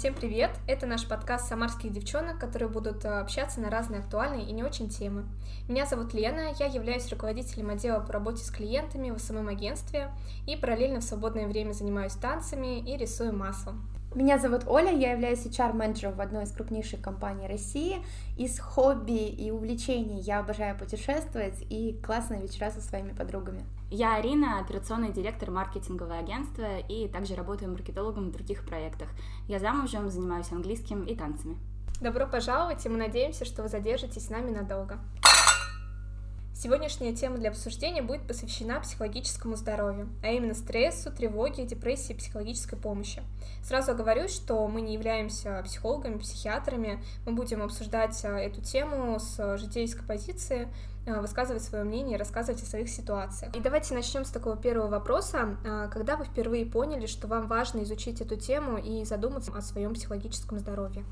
Всем привет! Это наш подкаст «Самарских девчонок», которые будут э, общаться на разные актуальные и не очень темы. Меня зовут Лена, я являюсь руководителем отдела по работе с клиентами в самом агентстве и параллельно в свободное время занимаюсь танцами и рисую маслом. Меня зовут Оля, я являюсь HR-менеджером в одной из крупнейших компаний России. Из хобби и увлечений я обожаю путешествовать и классные вечера со своими подругами. Я Арина, операционный директор маркетингового агентства и также работаю маркетологом в других проектах. Я замужем, занимаюсь английским и танцами. Добро пожаловать, и мы надеемся, что вы задержитесь с нами надолго. Сегодняшняя тема для обсуждения будет посвящена психологическому здоровью, а именно стрессу, тревоге, депрессии и психологической помощи. Сразу говорю, что мы не являемся психологами, психиатрами, мы будем обсуждать а, эту тему с житейской позиции, а, высказывать свое мнение, рассказывать о своих ситуациях. И давайте начнем с такого первого вопроса. А, когда вы впервые поняли, что вам важно изучить эту тему и задуматься о своем психологическом здоровье?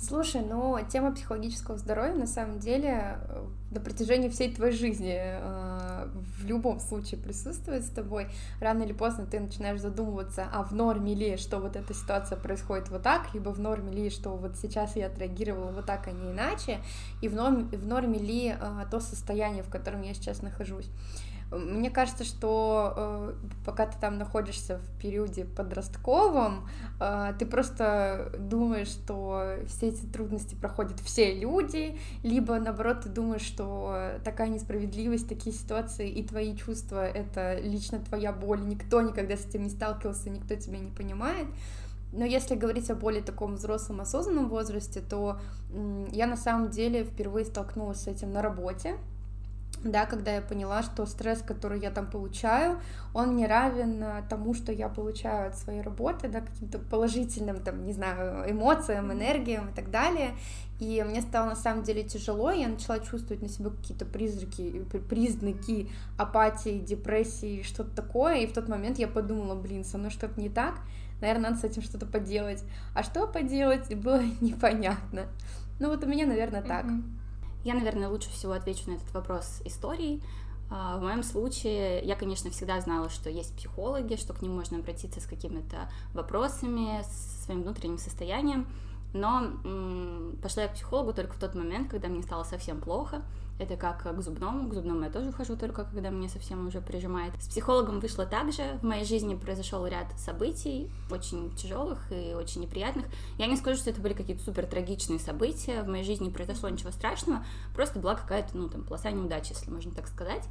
Слушай, ну тема психологического здоровья на самом деле э, на протяжении всей твоей жизни э, в любом случае присутствует с тобой. Рано или поздно ты начинаешь задумываться, а в норме ли, что вот эта ситуация происходит вот так, либо в норме ли, что вот сейчас я отреагировала вот так, а не иначе, и в норме, в норме ли э, то состояние, в котором я сейчас нахожусь. Мне кажется, что э, пока ты там находишься в периоде подростковом, э, ты просто думаешь, что все эти трудности проходят все люди, либо наоборот ты думаешь, что такая несправедливость, такие ситуации и твои чувства — это лично твоя боль, никто никогда с этим не сталкивался, никто тебя не понимает. Но если говорить о более таком взрослом, осознанном возрасте, то я на самом деле впервые столкнулась с этим на работе да, когда я поняла, что стресс, который я там получаю, он не равен э, тому, что я получаю от своей работы, да, каким-то положительным, там, не знаю, эмоциям, энергиям и так далее. И мне стало на самом деле тяжело, я начала чувствовать на себе какие-то призраки, признаки апатии, депрессии, что-то такое, и в тот момент я подумала, блин, со мной что-то не так, наверное, надо с этим что-то поделать. А что поделать, было непонятно. Ну вот у меня, наверное, так. Mm-hmm. Я, наверное, лучше всего отвечу на этот вопрос историей. А, в моем случае я, конечно, всегда знала, что есть психологи, что к ним можно обратиться с какими-то вопросами, с своим внутренним состоянием, но пошла я к психологу только в тот момент, когда мне стало совсем плохо, это как к зубному. К зубному я тоже хожу только когда меня совсем уже прижимает. С психологом вышло так же. В моей жизни произошел ряд событий, очень тяжелых и очень неприятных. Я не скажу, что это были какие-то супер трагичные события. В моей жизни не произошло ничего страшного. Просто была какая-то, ну, там, полоса неудачи, если можно так сказать.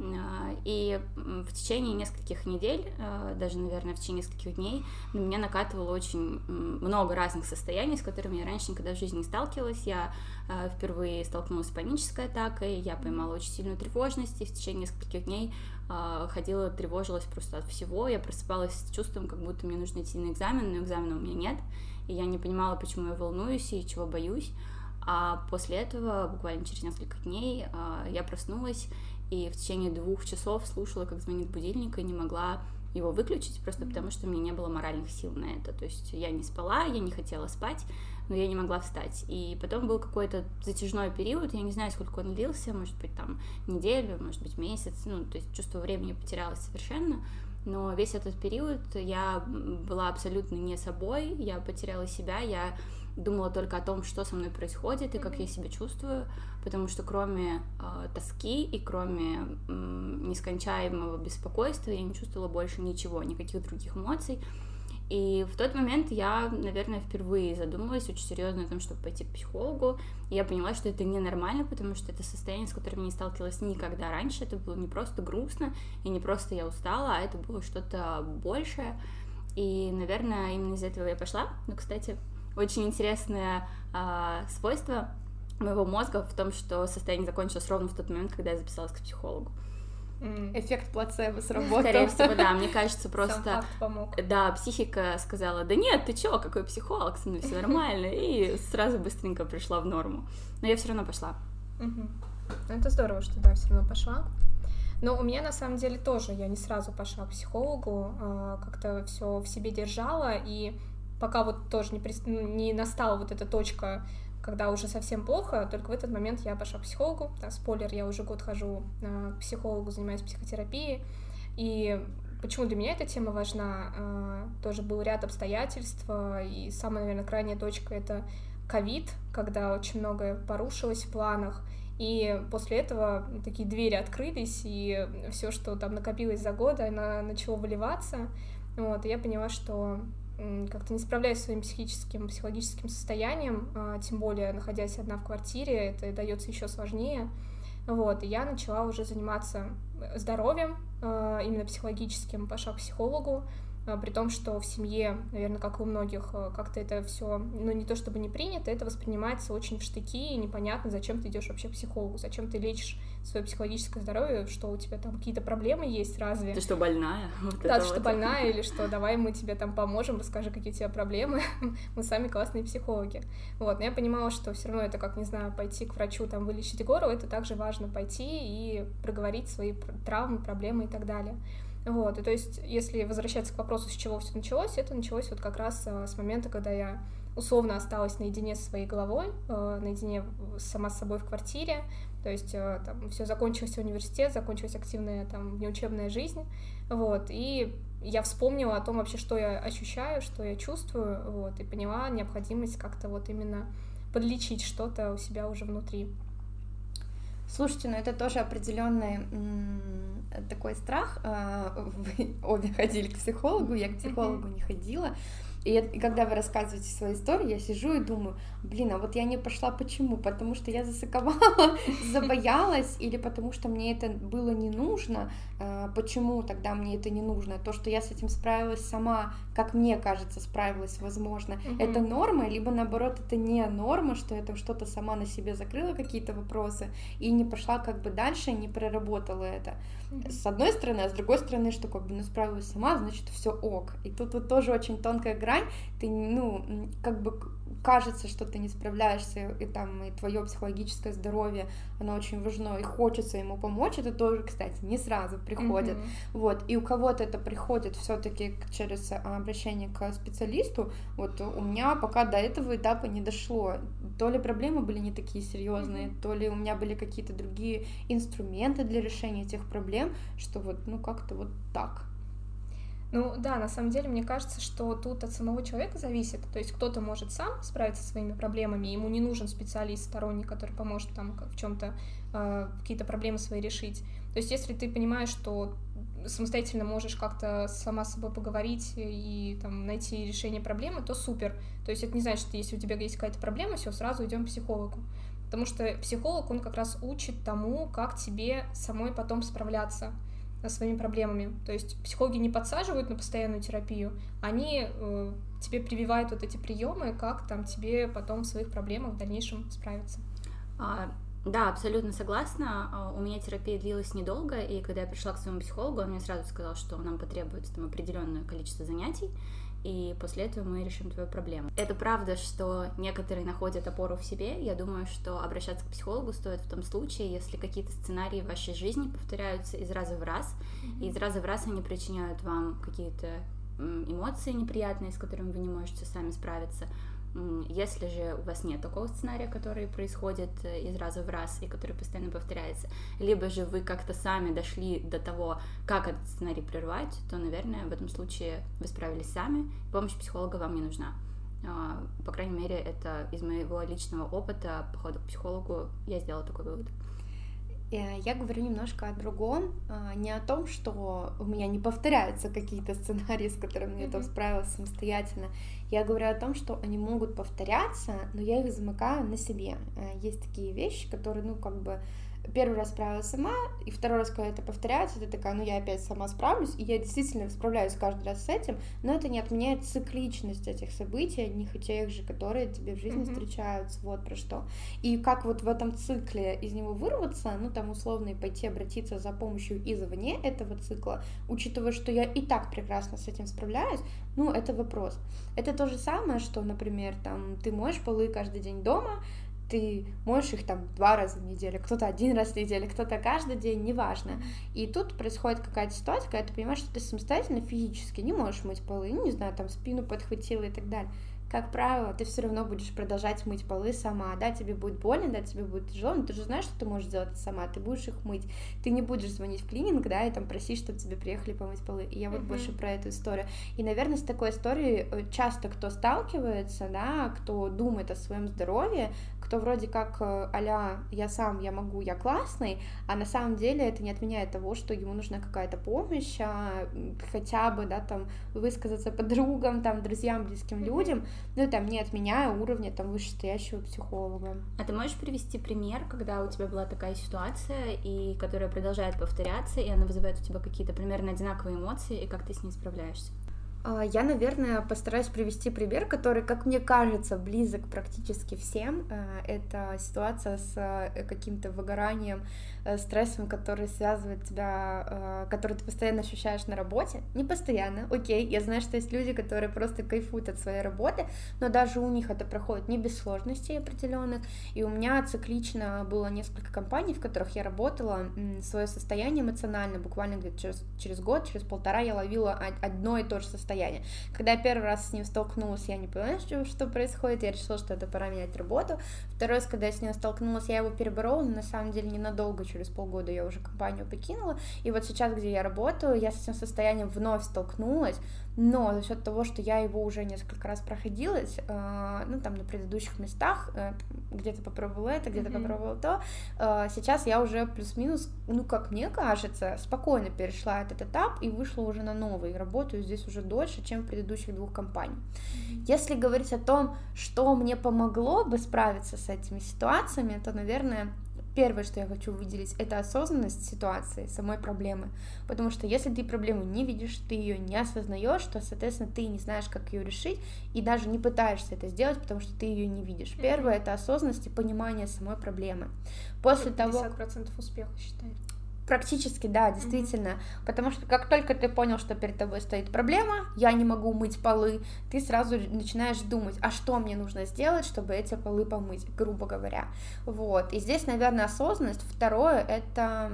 А, и в течение нескольких недель, а, даже, наверное, в течение нескольких дней на меня накатывало очень много разных состояний, с которыми я раньше никогда в жизни не сталкивалась. Я а, впервые столкнулась с панической атакой, я поймала очень сильную тревожность, и в течение нескольких дней ходила, тревожилась просто от всего. Я просыпалась с чувством, как будто мне нужно идти на экзамен, но экзамена у меня нет. И я не понимала, почему я волнуюсь и чего боюсь. А после этого, буквально через несколько дней, я проснулась и в течение двух часов слушала, как звонит будильник, и не могла его выключить, просто потому что у меня не было моральных сил на это. То есть я не спала, я не хотела спать, но я не могла встать. И потом был какой-то затяжной период, я не знаю, сколько он длился, может быть, там неделю, может быть, месяц, ну, то есть чувство времени потерялось совершенно, но весь этот период я была абсолютно не собой, я потеряла себя, я думала только о том, что со мной происходит и как я себя чувствую, потому что кроме э, тоски и кроме э, нескончаемого беспокойства я не чувствовала больше ничего, никаких других эмоций. И в тот момент я, наверное, впервые задумалась очень серьезно о том, чтобы пойти к психологу. И я поняла, что это ненормально, потому что это состояние, с которым я не сталкивалась никогда раньше. Это было не просто грустно, и не просто я устала, а это было что-то большее. И, наверное, именно из-за этого я пошла. Но, кстати, очень интересное э, свойство моего мозга в том, что состояние закончилось ровно в тот момент, когда я записалась к психологу. Эффект плацебо сработал. Скорее всего, да. Мне кажется, просто... помог. Да, психика сказала, да нет, ты чё, какой психолог, со мной все нормально. И сразу быстренько пришла в норму. Но я все равно пошла. Угу. Это здорово, что да, все равно пошла. Но у меня на самом деле тоже, я не сразу пошла к психологу, а, как-то все в себе держала, и пока вот тоже не, при... Ну, не настала вот эта точка, когда уже совсем плохо, только в этот момент я пошла к психологу. Да, спойлер, я уже год хожу к психологу, занимаюсь психотерапией, и почему для меня эта тема важна? А, тоже был ряд обстоятельств, и самая, наверное, крайняя точка — это ковид, когда очень многое порушилось в планах, и после этого такие двери открылись, и все, что там накопилось за годы, оно начало выливаться. Вот, и я поняла, что как-то не справляюсь со своим психическим, психологическим состоянием, а, тем более находясь одна в квартире, это дается еще сложнее. Вот, и я начала уже заниматься здоровьем, а, именно психологическим, пошла к психологу, при том, что в семье, наверное, как и у многих, а, как-то это все, ну, не то чтобы не принято, это воспринимается очень в штыки, и непонятно, зачем ты идешь вообще к психологу, зачем ты лечишь свое психологическое здоровье, что у тебя там какие-то проблемы есть, разве? Ты что, больная? Вот да, ты вот. что, больная, или что, давай мы тебе там поможем, расскажи, какие у тебя проблемы, мы сами классные психологи. Вот, но я понимала, что все равно это как, не знаю, пойти к врачу, там, вылечить гору, это также важно пойти и проговорить свои травмы, проблемы и так далее. Вот, и то есть, если возвращаться к вопросу, с чего все началось, это началось вот как раз а, с момента, когда я условно осталась наедине со своей головой, э, наедине сама с собой в квартире, то есть э, там все закончился университет, закончилась активная там внеучебная жизнь, вот, и я вспомнила о том вообще, что я ощущаю, что я чувствую, вот, и поняла необходимость как-то вот именно подлечить что-то у себя уже внутри. Слушайте, ну это тоже определенный такой страх. А, вы обе ходили к психологу, я к психологу не ходила. И, и когда вы рассказываете свою историю, я сижу и думаю, блин, а вот я не пошла почему? Потому что я засыковала, забоялась, или потому что мне это было не нужно? А, почему тогда мне это не нужно? То, что я с этим справилась сама, как мне кажется, справилась, возможно, угу. это норма, либо наоборот, это не норма, что я там что-то сама на себе закрыла, какие-то вопросы, и не пошла как бы дальше, не проработала это. С одной стороны, а с другой стороны, что как бы ну справилась сама, значит все ок. И тут вот тоже очень тонкая грань. Ты ну как бы кажется, что ты не справляешься, и там и твое психологическое здоровье, оно очень важно, и хочется ему помочь, это тоже, кстати, не сразу приходит. Mm-hmm. Вот, и у кого-то это приходит все-таки через а, обращение к специалисту. Вот у меня пока до этого этапа не дошло. То ли проблемы были не такие серьезные, mm-hmm. то ли у меня были какие-то другие инструменты для решения этих проблем, что вот, ну, как-то вот так. Ну да, на самом деле, мне кажется, что тут от самого человека зависит. То есть кто-то может сам справиться со своими проблемами, ему не нужен специалист сторонний, который поможет там в чем-то э, какие-то проблемы свои решить. То есть если ты понимаешь, что самостоятельно можешь как-то сама с собой поговорить и там, найти решение проблемы, то супер. То есть это не значит, что если у тебя есть какая-то проблема, все, сразу идем к психологу. Потому что психолог, он как раз учит тому, как тебе самой потом справляться своими проблемами. То есть психологи не подсаживают на постоянную терапию, они э, тебе прививают вот эти приемы, как там тебе потом в своих проблемах в дальнейшем справиться. А, да, абсолютно согласна. А, у меня терапия длилась недолго, и когда я пришла к своему психологу, он мне сразу сказал, что нам потребуется там определенное количество занятий, и после этого мы решим твою проблему. Это правда, что некоторые находят опору в себе. Я думаю, что обращаться к психологу стоит в том случае, если какие-то сценарии в вашей жизни повторяются из раза в раз, mm-hmm. и из раза в раз они причиняют вам какие-то эмоции неприятные, с которыми вы не можете сами справиться, если же у вас нет такого сценария, который происходит э, из раза в раз и который постоянно повторяется, либо же вы как-то сами дошли до того, как этот сценарий прервать, то, наверное, в этом случае вы справились сами, помощь психолога вам не нужна. А, по крайней мере, это из моего личного опыта похода к психологу я сделала такой вывод. Э, я говорю немножко о другом, а, не о том, что у меня не повторяются какие-то сценарии, с которыми я там справилась самостоятельно. Я говорю о том, что они могут повторяться, но я их замыкаю на себе. Э, есть такие вещи, которые, ну, как бы первый раз справилась сама, и второй раз, когда это повторяется, ты такая, ну я опять сама справлюсь, и я действительно справляюсь каждый раз с этим, но это не отменяет цикличность этих событий, одних и тех же, которые тебе в жизни mm-hmm. встречаются, вот про что. И как вот в этом цикле из него вырваться, ну там условно и пойти обратиться за помощью извне этого цикла, учитывая, что я и так прекрасно с этим справляюсь, ну это вопрос. Это то же самое, что, например, там ты моешь полы каждый день дома, ты моешь их там два раза в неделю, кто-то один раз в неделю, кто-то каждый день, неважно. И тут происходит какая-то ситуация, когда ты понимаешь, что ты самостоятельно физически не можешь мыть полы, ну, не знаю, там спину подхватила и так далее. Как правило, ты все равно будешь продолжать мыть полы сама, да, тебе будет больно, да, тебе будет тяжело, но ты же знаешь, что ты можешь сделать сама, ты будешь их мыть, ты не будешь звонить в клининг, да, и там просить, чтобы тебе приехали помыть полы, и я вот uh-huh. больше про эту историю, и, наверное, с такой историей э, часто кто сталкивается, да, кто думает о своем здоровье, кто вроде как а я сам, я могу, я классный, а на самом деле это не отменяет того, что ему нужна какая-то помощь, а хотя бы, да, там, высказаться подругам, там, друзьям, близким людям, ну, там, не отменяя уровня, там, вышестоящего психолога. А ты можешь привести пример, когда у тебя была такая ситуация, и которая продолжает повторяться, и она вызывает у тебя какие-то примерно одинаковые эмоции, и как ты с ней справляешься? А, я, наверное, постараюсь привести пример, который, как мне кажется, близок практически всем. Э, это ситуация с э, каким-то выгоранием, э, стрессом, который связывает тебя, который ты постоянно ощущаешь на работе. Не постоянно, окей, я знаю, что есть люди, которые просто кайфуют от своей работы, но даже у них это проходит не без сложностей определенных. И у меня циклично было несколько компаний, в которых я работала, свое состояние эмоциональное, буквально где-то через, через год, через полтора я ловила одно и то же состояние состояние. Когда я первый раз с ним столкнулась, я не поняла, что, что происходит, я решила, что это пора менять работу. Второй раз, когда я с ним столкнулась, я его переборола, но на самом деле ненадолго, через полгода я уже компанию покинула, и вот сейчас, где я работаю, я с этим состоянием вновь столкнулась, но за счет того, что я его уже несколько раз проходилась, э, ну, там, на предыдущих местах, э, где-то попробовала это, где-то mm-hmm. попробовала то, э, сейчас я уже плюс-минус, ну, как мне кажется, спокойно перешла этот этап и вышла уже на новый, работаю здесь уже дольше, чем в предыдущих двух компаниях. Mm-hmm. Если говорить о том, что мне помогло бы справиться с этими ситуациями, то, наверное, Первое, что я хочу выделить, это осознанность ситуации, самой проблемы. Потому что если ты проблему не видишь, ты ее не осознаешь, то, соответственно, ты не знаешь, как ее решить, и даже не пытаешься это сделать, потому что ты ее не видишь. Первое это осознанность и понимание самой проблемы. После 50% того... успеха, считаю. Практически, да, действительно. Mm-hmm. Потому что как только ты понял, что перед тобой стоит проблема, я не могу мыть полы, ты сразу начинаешь думать, а что мне нужно сделать, чтобы эти полы помыть, грубо говоря. Вот. И здесь, наверное, осознанность. Второе, это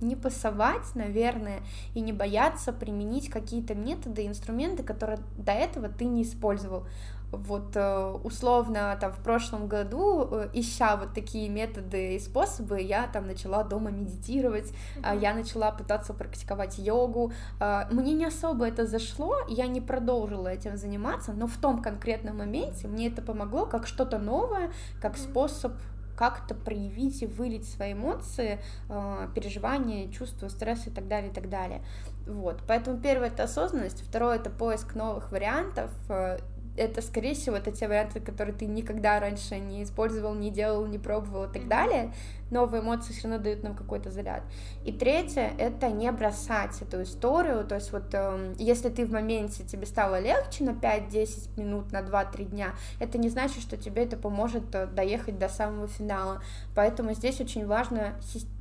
не пасовать, наверное, и не бояться применить какие-то методы, инструменты, которые до этого ты не использовал вот э, условно там в прошлом году, э, ища вот такие методы и способы, я там начала дома медитировать, mm-hmm. я начала пытаться практиковать йогу. А, мне не особо это зашло, я не продолжила этим заниматься, но в том конкретном моменте мне это помогло как что-то новое, как mm-hmm. способ как-то проявить и вылить свои эмоции, а, переживания, чувства, стресс и так далее, и так далее. Вот. Поэтому первое это осознанность, второе это поиск новых вариантов, э, это, скорее всего, это те варианты, которые ты никогда раньше не использовал, не делал, не пробовал и так далее. Новые эмоции все равно дают нам какой-то заряд. И третье — это не бросать эту историю. То есть вот э, если ты в моменте тебе стало легче на 5-10 минут, на 2-3 дня, это не значит, что тебе это поможет э, доехать до самого финала. Поэтому здесь очень важно,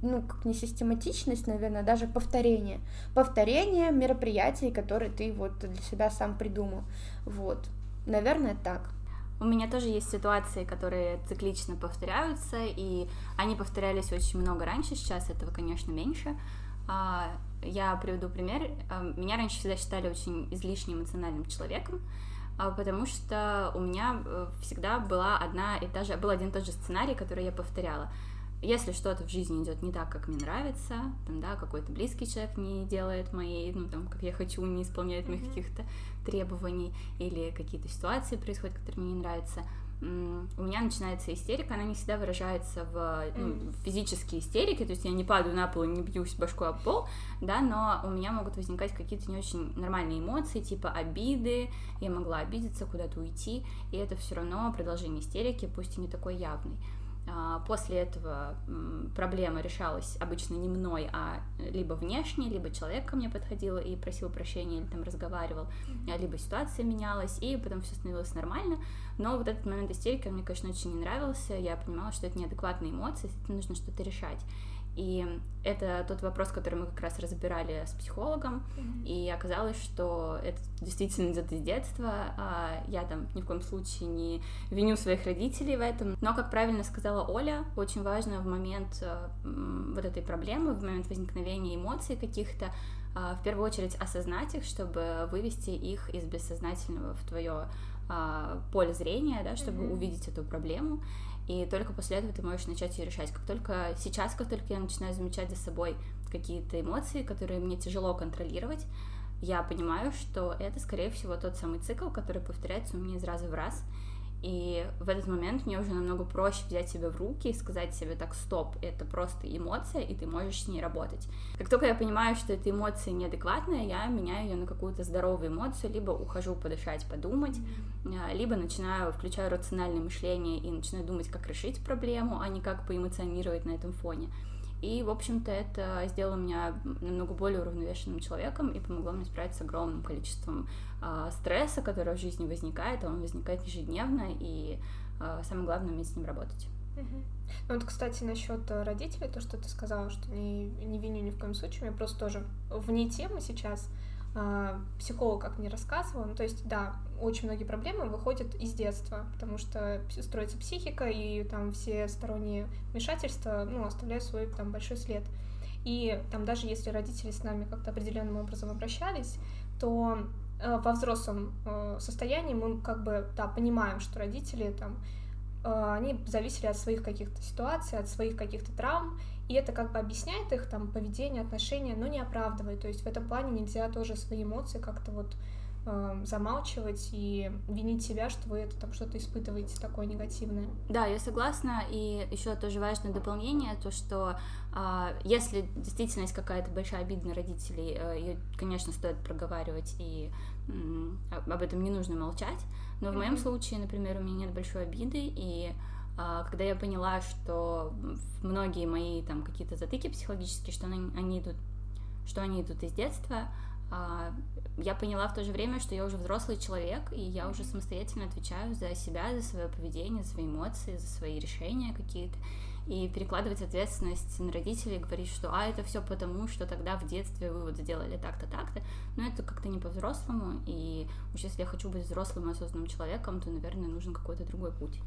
ну, как не систематичность, наверное, даже повторение. Повторение мероприятий, которые ты вот для себя сам придумал. Вот. Наверное, так. У меня тоже есть ситуации, которые циклично повторяются, и они повторялись очень много раньше, сейчас этого, конечно, меньше. А, я приведу пример. А, меня раньше всегда считали очень излишне эмоциональным человеком, а, потому что у меня э, всегда была одна и та же, был один и тот же сценарий, который я повторяла если что-то в жизни идет не так, как мне нравится, там, да, какой-то близкий человек не делает моей, ну, там, как я хочу, не исполняет моих mm-hmm. каких-то требований, или какие-то ситуации происходят, которые мне не нравятся, у меня начинается истерика, она не всегда выражается в ну, физические истерики, то есть я не падаю на пол и не бьюсь башкой об пол, да, но у меня могут возникать какие-то не очень нормальные эмоции, типа обиды, я могла обидеться, куда-то уйти, и это все равно продолжение истерики, пусть и не такой явный. А, после этого проблема решалась обычно не мной, а либо внешне, либо человек ко мне подходил и просил прощения или там разговаривал, либо ситуация менялась, и потом все становилось нормально. Но вот этот момент истерики мне, конечно, очень не нравился. Я понимала, что это неадекватные эмоции, с этим нужно что-то решать. И это тот вопрос, который мы как раз разбирали с психологом, mm-hmm. и оказалось, что это действительно идет из детства. А я там ни в коем случае не виню своих родителей в этом. Но, как правильно сказала Оля, очень важно в момент э, вот этой проблемы, в момент возникновения эмоций каких-то, а, в первую очередь осознать их, чтобы вывести их из бессознательного в твое а, поле зрения, да, чтобы mm-hmm. увидеть эту проблему, и только после этого ты можешь начать ее решать. Как только сейчас, как только я начинаю замечать за собой какие-то эмоции, которые мне тяжело контролировать, я понимаю, что это, скорее всего, тот самый цикл, который повторяется у меня из раза в раз, и в этот момент мне уже намного проще взять себя в руки и сказать себе так, стоп, это просто эмоция, и ты можешь с ней работать. Как только я понимаю, что эта эмоция неадекватная, я меняю ее на какую-то здоровую эмоцию, либо ухожу подышать, подумать, а, либо начинаю, включаю рациональное мышление и начинаю думать, как решить проблему, а не как поэмоционировать на этом фоне. И, в общем-то, это сделало меня намного более уравновешенным человеком и помогло мне справиться с огромным количеством э, стресса, который в жизни возникает, а он возникает ежедневно, и э, самое главное уметь с ним работать. Ну вот, кстати, насчет родителей, то, что ты сказала, что не, не виню ни в коем случае, я просто тоже вне темы сейчас, психолог как мне рассказывал, ну, то есть, да, очень многие проблемы выходят из детства, потому что строится психика, и там все сторонние вмешательства, ну, оставляют свой там большой след. И там даже если родители с нами как-то определенным образом обращались, то э, во взрослом э, состоянии мы как бы, да, понимаем, что родители там, они зависели от своих каких-то ситуаций, от своих каких-то травм, и это как бы объясняет их там поведение, отношения, но не оправдывает. То есть в этом плане нельзя тоже свои эмоции как-то вот э, замалчивать и винить себя, что вы это там что-то испытываете такое негативное. Да, я согласна. И еще тоже важное дополнение, то что э, если действительно есть какая-то большая обида на родителей, э, ее, конечно, стоит проговаривать, и э, об этом не нужно молчать. Но в моем случае, например, у меня нет большой обиды, и а, когда я поняла, что многие мои там какие-то затыки психологические, что они, они идут, что они идут из детства, я поняла в то же время, что я уже взрослый человек, и я уже самостоятельно отвечаю за себя, за свое поведение, за свои эмоции, за свои решения какие-то. И перекладывать ответственность на родителей, говорить, что а, это все потому, что тогда в детстве вы вот сделали так-то, так-то. Но это как-то не по-взрослому. И уж если я хочу быть взрослым и осознанным человеком, то, наверное, нужен какой-то другой путь.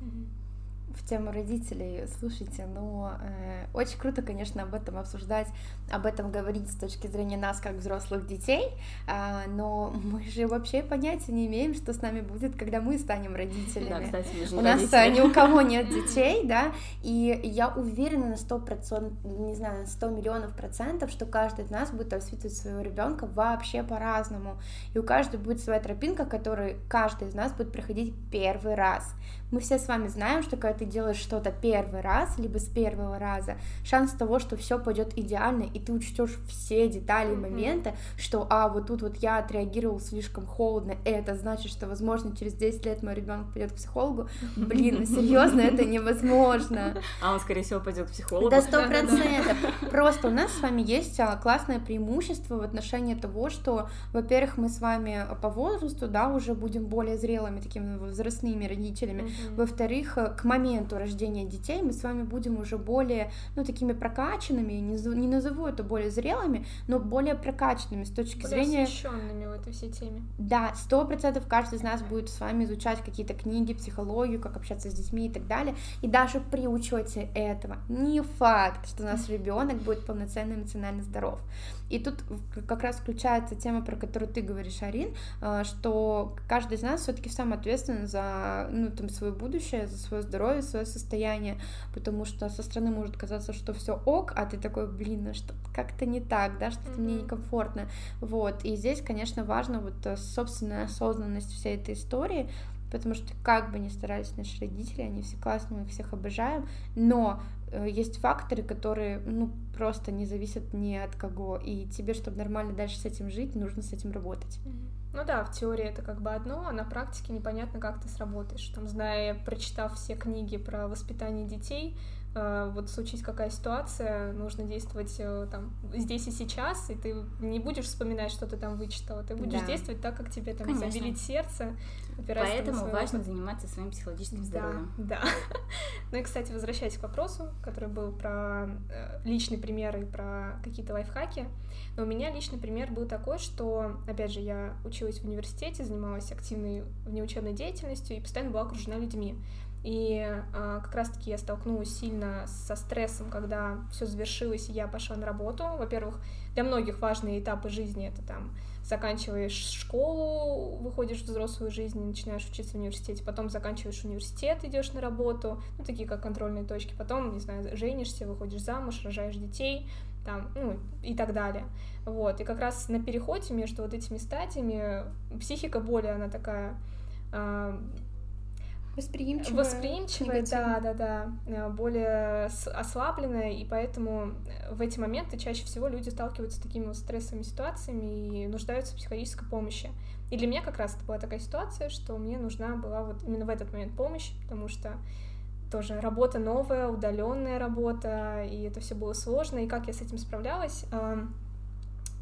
Mm-hmm в тему родителей, слушайте, ну, э, очень круто, конечно, об этом обсуждать, об этом говорить с точки зрения нас, как взрослых детей, э, но мы же вообще понятия не имеем, что с нами будет, когда мы станем родителями. Да, кстати, мы же У нас э, ни у кого нет детей, да, и я уверена на сто процентов, не знаю, на сто миллионов процентов, что каждый из нас будет воспитывать своего ребенка вообще по-разному, и у каждого будет своя тропинка, которую каждый из нас будет проходить первый раз. Мы все с вами знаем, что когда ты делаешь что-то первый раз, либо с первого раза, шанс того, что все пойдет идеально, и ты учтешь все детали и моменты, что, а, вот тут вот я отреагировал слишком холодно, это значит, что, возможно, через 10 лет мой ребенок пойдет к психологу. Блин, ну серьезно, это невозможно. А он, скорее всего, пойдет к психологу. Да, сто процентов. Просто у нас с вами есть а, классное преимущество в отношении того, что, во-первых, мы с вами по возрасту, да, уже будем более зрелыми, такими возрастными родителями, во-вторых, э, к моменту рождения детей мы с вами будем уже более, ну, такими прокачанными, не, не назову это более зрелыми, но более прокачанными с точки более зрения... освещенными в этой всей теме. Да, сто процентов каждый из нас будет с вами изучать какие-то книги, психологию, как общаться с детьми и так далее. И даже при учете этого не факт, что наш ребенок будет полноценно эмоционально здоров. И тут как раз включается тема, про которую ты говоришь, Арин, э, что каждый из нас все-таки сам ответственен за ну, там, свое будущее, за свое здоровье, свое состояние, потому что со стороны может казаться, что все ок, а ты такой, блин, ну что как-то не так, да, что-то mm-hmm. мне некомфортно. Вот. И здесь, конечно, важно вот э, собственная осознанность всей этой истории, потому что как бы ни старались наши родители, они все классные, мы их всех обожаем, но Э, есть факторы, которые, ну, просто не зависят ни от кого, и тебе, чтобы нормально дальше с этим жить, нужно с этим работать. Ну да, в теории это как бы одно, а на практике непонятно, как ты сработаешь. Там, зная, прочитав все книги про воспитание детей, вот случись какая ситуация, нужно действовать э, там здесь и сейчас, и ты не будешь вспоминать, что ты там вычитала, ты будешь да. действовать так, как тебе там Конечно. сердце. Поэтому важно опыт. заниматься своим психологическим здоровьем. Да, да. Ну и, кстати, возвращаясь к вопросу, который был про э, личный пример и про какие-то лайфхаки, но у меня личный пример был такой, что, опять же, я училась в университете, занималась активной внеучебной деятельностью и постоянно была окружена людьми. И э, как раз-таки я столкнулась сильно со стрессом, когда все завершилось, и я пошла на работу. Во-первых, для многих важные этапы жизни это там заканчиваешь школу, выходишь в взрослую жизнь, начинаешь учиться в университете, потом заканчиваешь университет, идешь на работу, ну, такие как контрольные точки, потом, не знаю, женишься, выходишь замуж, рожаешь детей, там, ну, и так далее. Вот, и как раз на переходе между вот этими стадиями психика более, она такая а, Восприимчивая. Восприимчивая, да, да, да, э, более ослабленная, и поэтому в эти моменты чаще всего люди сталкиваются с такими вот стрессовыми ситуациями и нуждаются в психологической помощи. И для меня как раз это была такая ситуация, что мне нужна была вот именно в этот момент помощь, потому что тоже работа новая, удаленная работа, и это все было сложно. И как я с этим справлялась?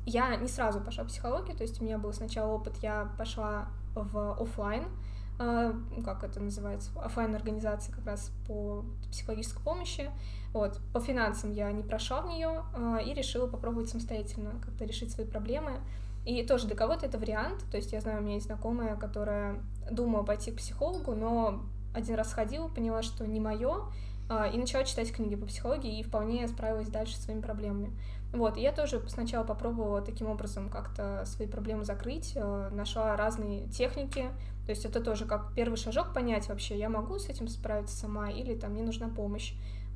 Я не сразу пошла в психологию, то есть у меня был сначала опыт, я пошла в офлайн, как это называется, офлайн организация как раз по психологической помощи. Вот, по финансам я не прошла в нее а, и решила попробовать самостоятельно как-то решить свои проблемы. И тоже для кого-то это вариант, то есть я знаю, у меня есть знакомая, которая думала пойти к психологу, но один раз ходила, поняла, что не мое, а, и начала читать книги по психологии и вполне справилась дальше со своими проблемами. Вот, и я тоже сначала попробовала таким образом как-то свои проблемы закрыть, нашла разные техники, то есть это тоже как первый шажок понять вообще, я могу с этим справиться сама или там мне нужна помощь.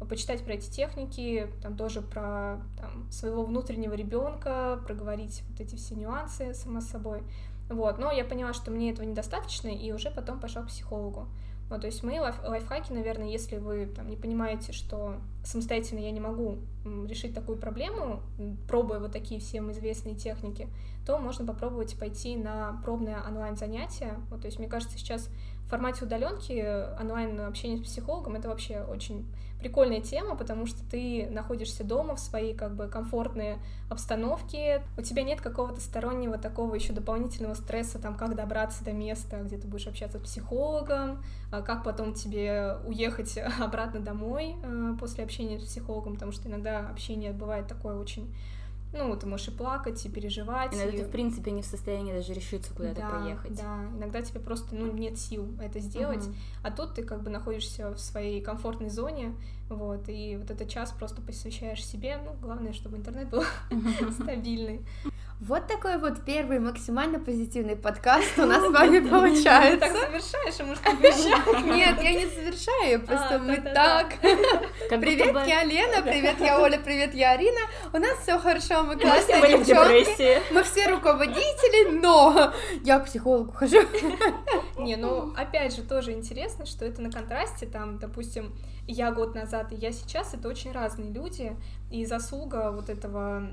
Почитать про эти техники, там тоже про там, своего внутреннего ребенка, проговорить вот эти все нюансы само собой. Вот, но я поняла, что мне этого недостаточно, и уже потом пошла к психологу. Вот, то есть мои лайф лайфхаки, наверное, если вы там, не понимаете, что самостоятельно я не могу решить такую проблему, пробуя вот такие всем известные техники, то можно попробовать пойти на пробное онлайн-занятие. Вот, то есть мне кажется, сейчас формате удаленки онлайн общение с психологом это вообще очень прикольная тема, потому что ты находишься дома в своей как бы комфортной обстановке, у тебя нет какого-то стороннего такого еще дополнительного стресса, там, как добраться до места, где ты будешь общаться с психологом, а как потом тебе уехать обратно домой э, после общения с психологом, потому что иногда общение бывает такое очень ну, ты можешь и плакать, и переживать. Иногда и... ты, в принципе, не в состоянии даже решиться куда-то да, поехать. Да, иногда тебе просто, ну, нет сил это сделать, угу. а тут ты как бы находишься в своей комфортной зоне, вот, и вот этот час просто посвящаешь себе, ну, главное, чтобы интернет был стабильный. Вот такой вот первый максимально позитивный подкаст у нас с вами получается. Завершаешь, а может, обещаешь? Нет, я не завершаю, просто а, мы так. Привет, я Лена, привет, я Оля, привет, я Арина. У нас все хорошо, мы классные девчонки. Мы все руководители, но я к психологу хожу. Не, ну, опять же, тоже интересно, что это на контрасте, там, допустим, я год назад и я сейчас, это очень разные люди, и заслуга вот этого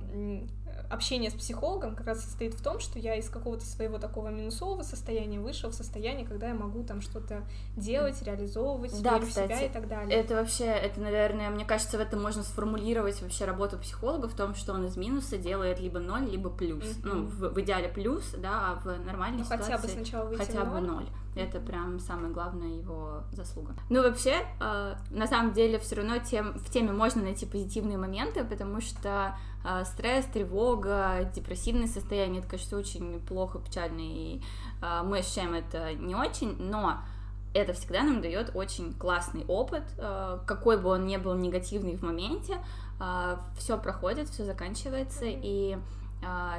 общение с психологом как раз состоит в том, что я из какого-то своего такого минусового состояния вышел в состояние, когда я могу там что-то делать, реализовывать, да, верю кстати, в себя и так далее. Это вообще, это, наверное, мне кажется, в этом можно сформулировать вообще работу психолога в том, что он из минуса делает либо ноль, либо плюс. Mm-hmm. Ну, в, в идеале плюс, да, а в нормальной ну, ситуации хотя бы сначала выйти хотя бы ноль. Это прям самая главная его заслуга. Ну, вообще, э, на самом деле, все равно тем, в теме можно найти позитивные моменты, потому что э, стресс, тревога, депрессивное состояние, это, конечно, очень плохо, печально, и э, мы ощущаем это не очень, но это всегда нам дает очень классный опыт, э, какой бы он ни был негативный в моменте, э, все проходит, все заканчивается, и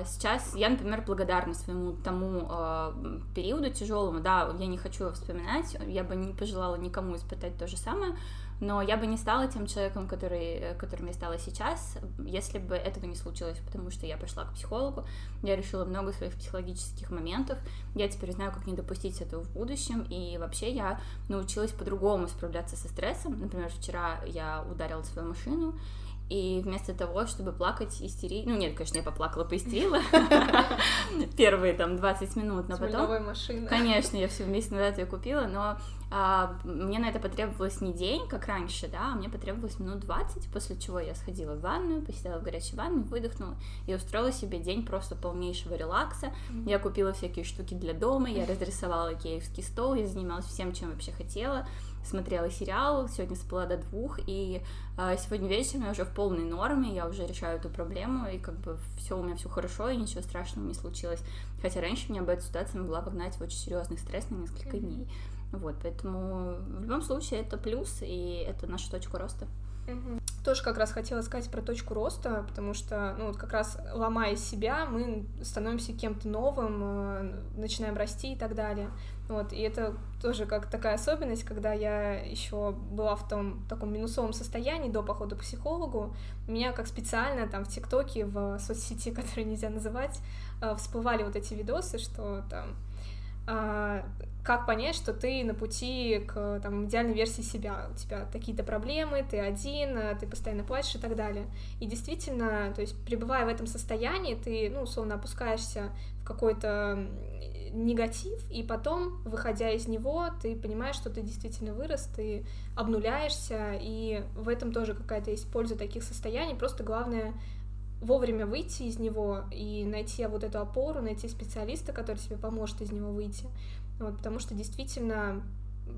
сейчас я, например, благодарна своему тому э, периоду тяжелому. Да, я не хочу вспоминать, я бы не пожелала никому испытать то же самое, но я бы не стала тем человеком, который, которым я стала сейчас, если бы этого не случилось, потому что я пошла к психологу, я решила много своих психологических моментов, я теперь знаю, как не допустить этого в будущем, и вообще я научилась по-другому справляться со стрессом. Например, вчера я ударила свою машину, и вместо того, чтобы плакать, истерить... Ну, нет, конечно, я поплакала, поистерила первые там 20 минут, но потом... Машина. Конечно, я все месяц назад ее купила, но а, мне на это потребовалось не день, как раньше, да, а мне потребовалось минут 20, после чего я сходила в ванную, посидела в горячей ванной, выдохнула и устроила себе день просто полнейшего релакса. Mm-hmm. Я купила всякие штуки для дома, я разрисовала киевский стол, я занималась всем, чем вообще хотела смотрела сериал, сегодня спала до двух, и э, сегодня вечером я уже в полной норме, я уже решаю эту проблему, и как бы все у меня все хорошо, и ничего страшного не случилось. Хотя раньше меня бы эта ситуация могла вогнать в очень серьезный стресс на несколько дней. Вот, поэтому в любом случае это плюс, и это наша точка роста. тоже как раз хотела сказать про точку роста, потому что, ну, вот как раз ломая себя, мы становимся кем-то новым, э, начинаем расти и так далее. Вот, и это тоже как такая особенность, когда я еще была в том таком минусовом состоянии до похода к психологу, меня как специально там в ТикТоке, в соцсети, которую нельзя называть, э, всплывали вот эти видосы, что там а, как понять, что ты на пути к там, идеальной версии себя, у тебя какие-то проблемы, ты один, а, ты постоянно плачешь и так далее. И действительно, то есть пребывая в этом состоянии, ты, ну, условно, опускаешься в какой-то негатив, и потом, выходя из него, ты понимаешь, что ты действительно вырос, ты обнуляешься, и в этом тоже какая-то есть польза таких состояний, просто главное вовремя выйти из него и найти вот эту опору, найти специалиста, который тебе поможет из него выйти. Вот, потому что действительно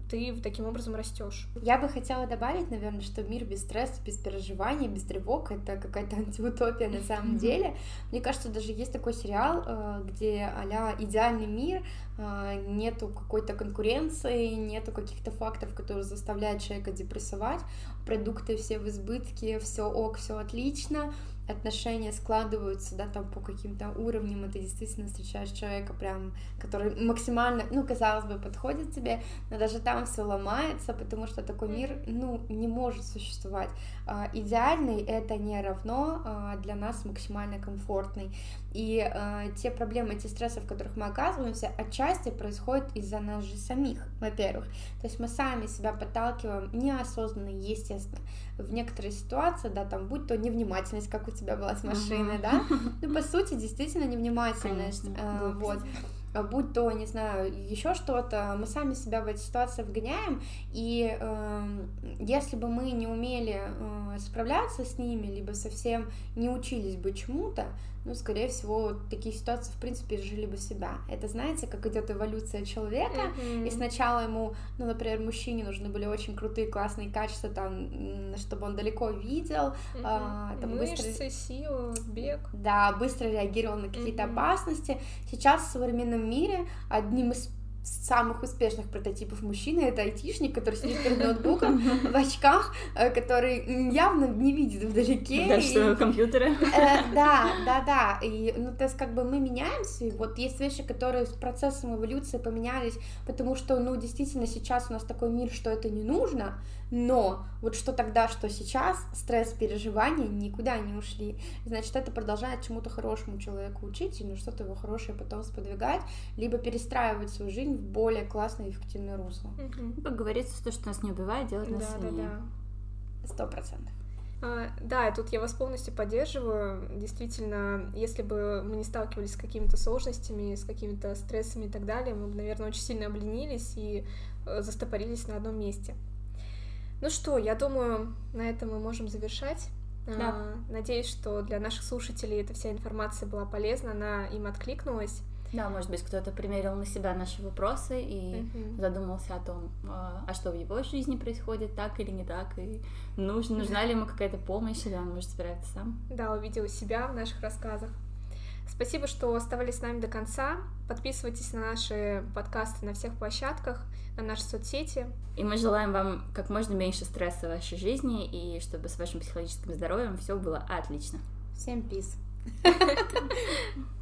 ты таким образом растешь. Я бы хотела добавить, наверное, что мир без стресса, без переживаний, без тревог это какая-то антиутопия на самом деле. Мне кажется, даже есть такой сериал, э, где а идеальный мир, нету какой-то конкуренции, нету каких-то фактов, которые заставляют человека депрессовать, продукты все в избытке, все ок, все отлично, отношения складываются, да, там по каким-то уровням, и ты действительно встречаешь человека прям, который максимально, ну, казалось бы, подходит тебе, но даже там все ломается, потому что такой мир, ну, не может существовать. А, идеальный — это не равно а, для нас максимально комфортный. И э, те проблемы, те стрессы, в которых мы оказываемся, отчасти происходят из-за нас же самих, во-первых. То есть мы сами себя подталкиваем неосознанно, естественно, в некоторые ситуации, да, там, будь то невнимательность, как у тебя была с машиной, uh-huh. да, ну, по сути, действительно невнимательность, Конечно, э, вот. А будь то, не знаю, еще что-то, мы сами себя в эти ситуации вгоняем, и э, если бы мы не умели э, справляться с ними, либо совсем не учились бы чему-то, ну, скорее всего, такие ситуации, в принципе, жили бы себя. Это, знаете, как идет эволюция человека, mm-hmm. и сначала ему, ну, например, мужчине нужны были очень крутые, классные качества, там, чтобы он далеко видел, mm-hmm. а, там, Мышцы, быстро... сила, бег. Да, быстро реагировал на какие-то mm-hmm. опасности. Сейчас в современном мире одним из самых успешных прототипов мужчины это айтишник, который сидит перед ноутбуком в очках, э, который явно не видит вдалеке. Да, что компьютеры. Э, да, да, да. И, ну, то есть, как бы мы меняемся, и вот есть вещи, которые с процессом эволюции поменялись, потому что, ну, действительно, сейчас у нас такой мир, что это не нужно, но вот что тогда, что сейчас, стресс, переживания никуда не ушли. Значит, это продолжает чему-то хорошему человеку учить, и ну что-то его хорошее потом сподвигать, либо перестраивать свою жизнь в более классное и эффективное русло. Угу. Как говорится, то, что нас не убивает, делать нас да, сильнее. Да, да. Сто процентов. А, да, тут я вас полностью поддерживаю. Действительно, если бы мы не сталкивались с какими-то сложностями, с какими-то стрессами и так далее, мы бы, наверное, очень сильно обленились и э, застопорились на одном месте. Ну что, я думаю, на этом мы можем завершать. Да. А, надеюсь, что для наших слушателей эта вся информация была полезна, она им откликнулась. Да, может быть, кто-то примерил на себя наши вопросы и uh-huh. задумался о том, а, а что в его жизни происходит, так или не так, и нужна, нужна ли ему какая-то помощь, или он может справиться сам. Да, увидел себя в наших рассказах. Спасибо, что оставались с нами до конца. Подписывайтесь на наши подкасты на всех площадках, на наши соцсети. И мы желаем вам как можно меньше стресса в вашей жизни, и чтобы с вашим психологическим здоровьем все было отлично. Всем пиз.